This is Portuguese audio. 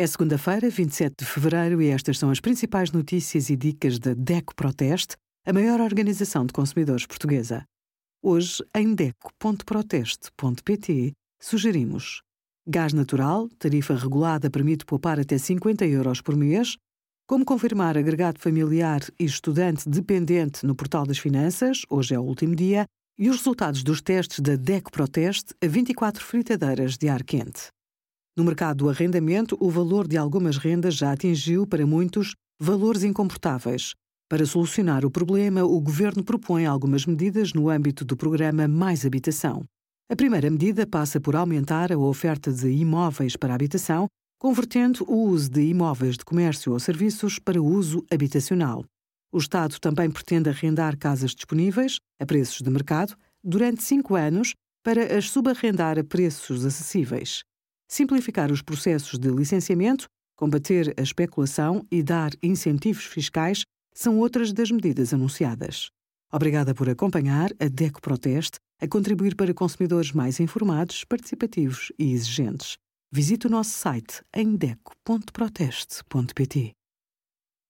É segunda-feira, 27 de fevereiro, e estas são as principais notícias e dicas da DECO Proteste, a maior organização de consumidores portuguesa. Hoje, em DECO.proteste.pt, sugerimos gás natural, tarifa regulada permite poupar até 50 euros por mês, como confirmar agregado familiar e estudante dependente no Portal das Finanças, hoje é o último dia, e os resultados dos testes da DECO Proteste a 24 fritadeiras de ar quente. No mercado do arrendamento, o valor de algumas rendas já atingiu, para muitos, valores incomportáveis. Para solucionar o problema, o Governo propõe algumas medidas no âmbito do programa Mais Habitação. A primeira medida passa por aumentar a oferta de imóveis para habitação, convertendo o uso de imóveis de comércio ou serviços para uso habitacional. O Estado também pretende arrendar casas disponíveis, a preços de mercado, durante cinco anos, para as subarrendar a preços acessíveis simplificar os processos de licenciamento, combater a especulação e dar incentivos fiscais são outras das medidas anunciadas. Obrigada por acompanhar a DECO Proteste a contribuir para consumidores mais informados, participativos e exigentes. Visite o nosso site em deco.proteste.pt.